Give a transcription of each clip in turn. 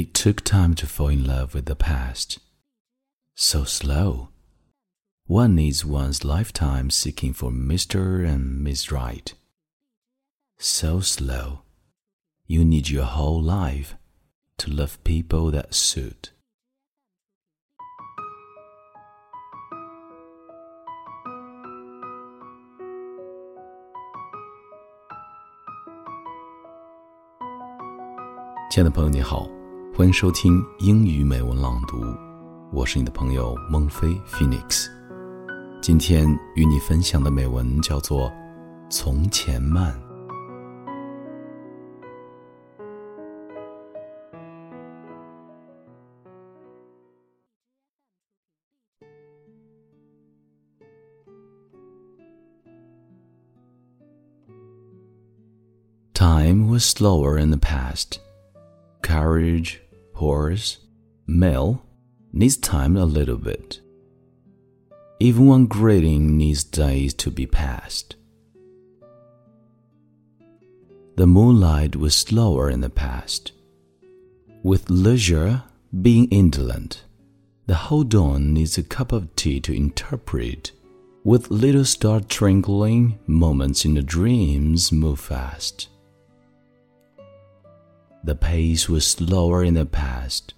It took time to fall in love with the past. So slow. One needs one's lifetime seeking for Mr. and Miss Right. So slow. You need your whole life to love people that suit. Hello, 欢迎收听英语美文朗读，我是你的朋友孟非 Phoenix。今天与你分享的美文叫做《从前慢》。Time was slower in the past carriage, horse, mail needs time a little bit. Even one greeting needs days to be passed. The moonlight was slower in the past. With leisure being indolent, the whole dawn needs a cup of tea to interpret. With little star twinkling, moments in the dreams move fast. The pace was slower in the past.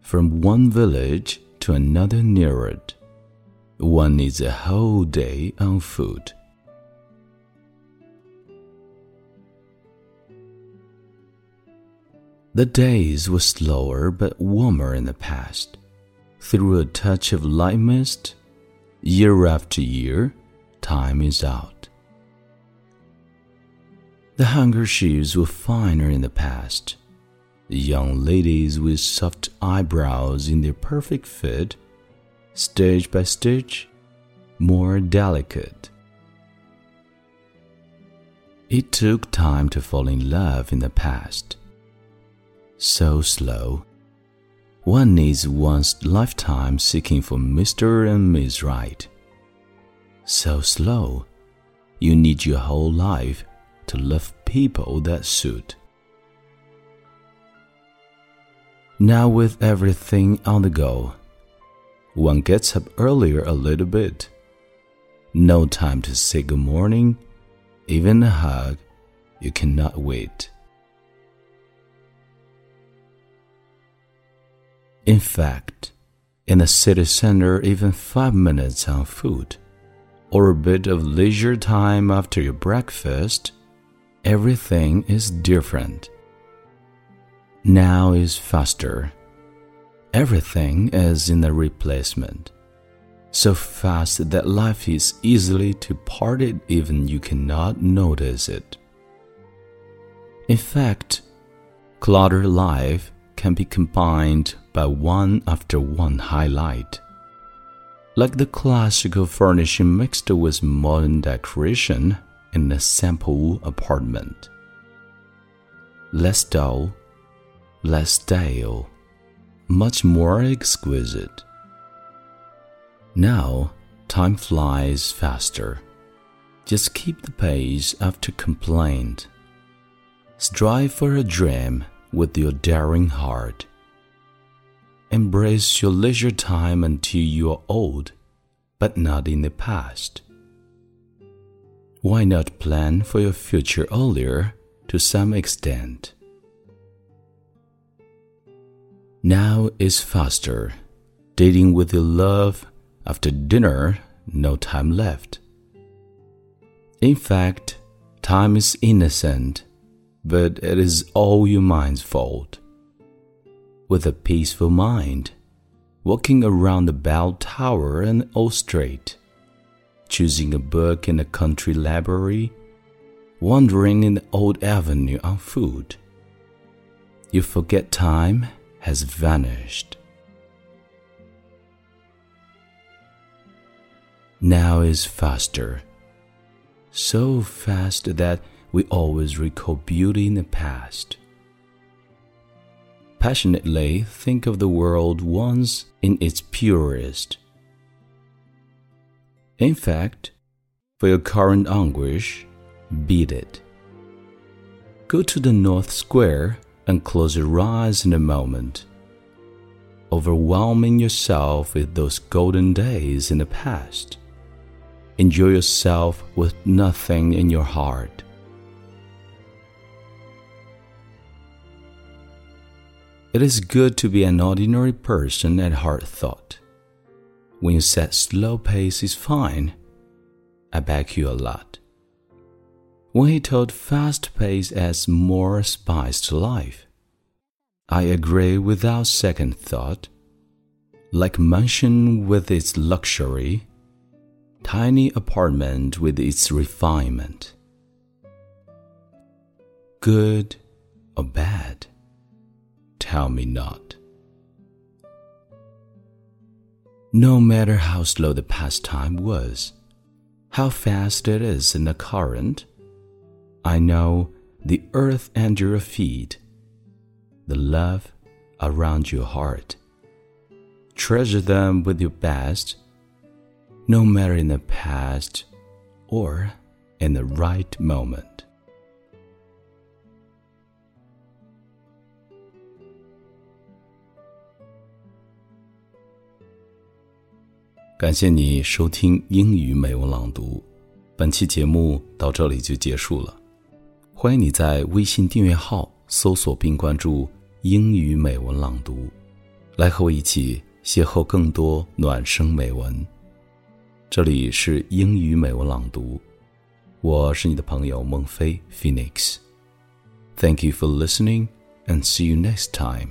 From one village to another near it, one needs a whole day on foot. The days were slower but warmer in the past. Through a touch of light mist, year after year, time is out. The handkerchiefs were finer in the past. The young ladies with soft eyebrows in their perfect fit, stitch by stitch, more delicate. It took time to fall in love in the past. So slow. One needs one's lifetime seeking for Mr. and Miss Right. So slow. You need your whole life to love people that suit. Now, with everything on the go, one gets up earlier a little bit. No time to say good morning, even a hug, you cannot wait. In fact, in the city center, even five minutes on foot, or a bit of leisure time after your breakfast everything is different. Now is faster. Everything is in a replacement. So fast that life is easily departed even you cannot notice it. In fact, cluttered life can be combined by one after one highlight. Like the classical furnishing mixed with modern decoration in a sample apartment. Less dull, less stale, much more exquisite. Now, time flies faster. Just keep the pace after complaint. Strive for a dream with your daring heart. Embrace your leisure time until you are old, but not in the past. Why not plan for your future earlier to some extent? Now is faster. Dating with your love after dinner, no time left. In fact, time is innocent, but it is all your mind's fault. With a peaceful mind, walking around the bell tower and all straight choosing a book in a country library, wandering in the old avenue on foot. You forget time has vanished. Now is faster, so fast that we always recall beauty in the past. Passionately think of the world once in its purest in fact, for your current anguish, beat it. Go to the North Square and close your eyes in a moment, overwhelming yourself with those golden days in the past. Enjoy yourself with nothing in your heart. It is good to be an ordinary person at heart thought. When you said slow pace is fine, I back you a lot. When he told fast pace adds more spice to life, I agree without second thought. Like mansion with its luxury, tiny apartment with its refinement. Good or bad? tell me not. No matter how slow the pastime was, how fast it is in the current, I know the earth and your feet, the love around your heart. Treasure them with your best, no matter in the past or in the right moment. 感谢你收听英语美文朗读，本期节目到这里就结束了。欢迎你在微信订阅号搜索并关注“英语美文朗读”，来和我一起邂逅更多暖声美文。这里是英语美文朗读，我是你的朋友孟非 Phoenix。Thank you for listening and see you next time.